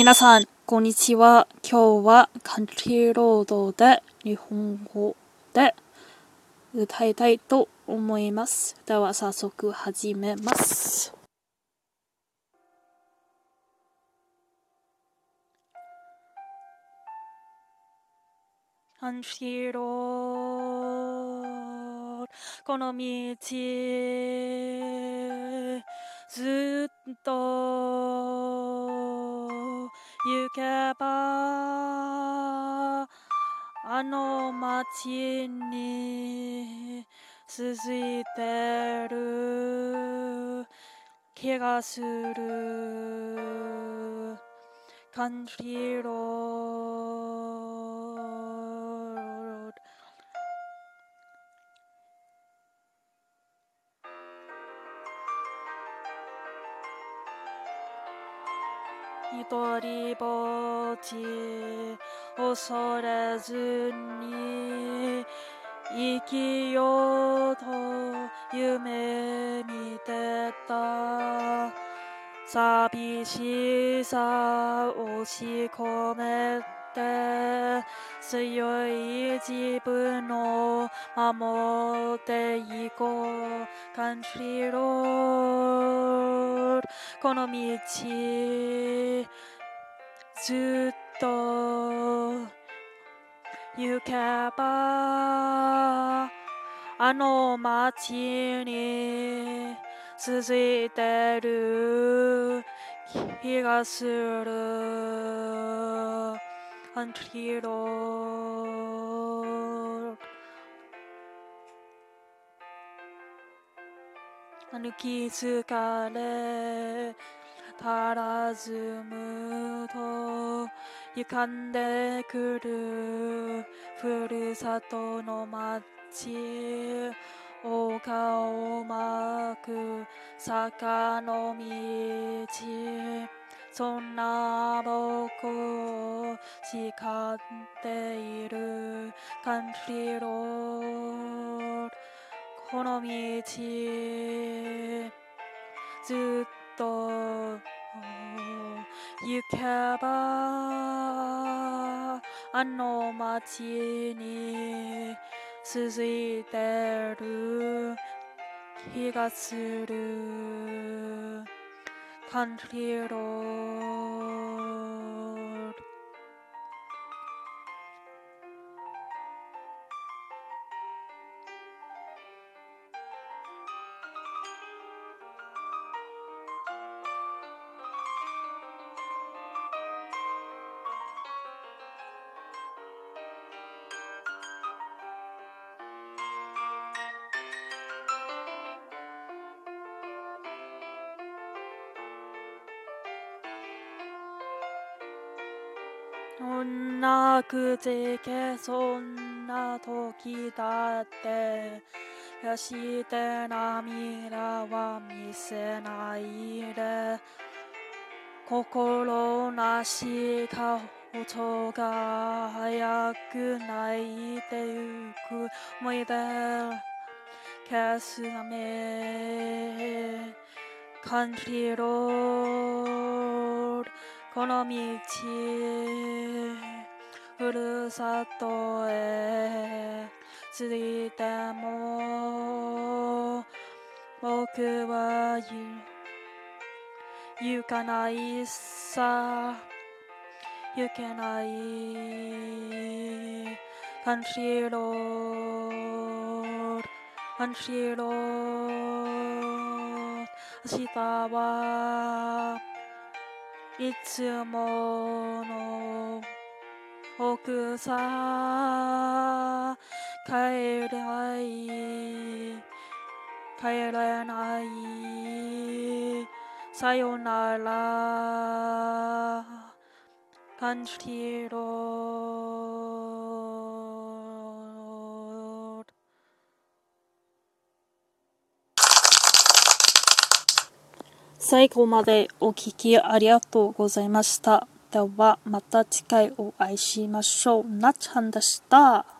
皆さん、こんにちは。今日はカントリーロードで日本語で歌いたいと思います。では早速始めます。カントリーロードこの道ずっと行けばあの街に続いてる。気がする。感じろ。一人ぼっち恐れずに生きようと夢見てた。寂しさを押し込めて強い自分を守っていこうカントリーロードこの道ずっと行けばあの街に続いてる気がする。アントリーロー歩き疲れたらずむと歪んでくるふるさとの街丘を巻く坂の道そんな僕を誓っているカントリーロー。ドこの道ずっと行けばあの街に続いてる気がする。カントそんなくじけそんな時だってやして涙は見せないで心なしか音が早く泣いてゆく思い出消すため感じろこの道ふるさとへ着いても僕は行かないさ行けないカントリーロードカントリーロード明日は「いつもの奥さ帰れない帰れないさよなら。感じろ最後までお聞きありがとうございました。ではまた次回お会いしましょう。なっちゃんでした。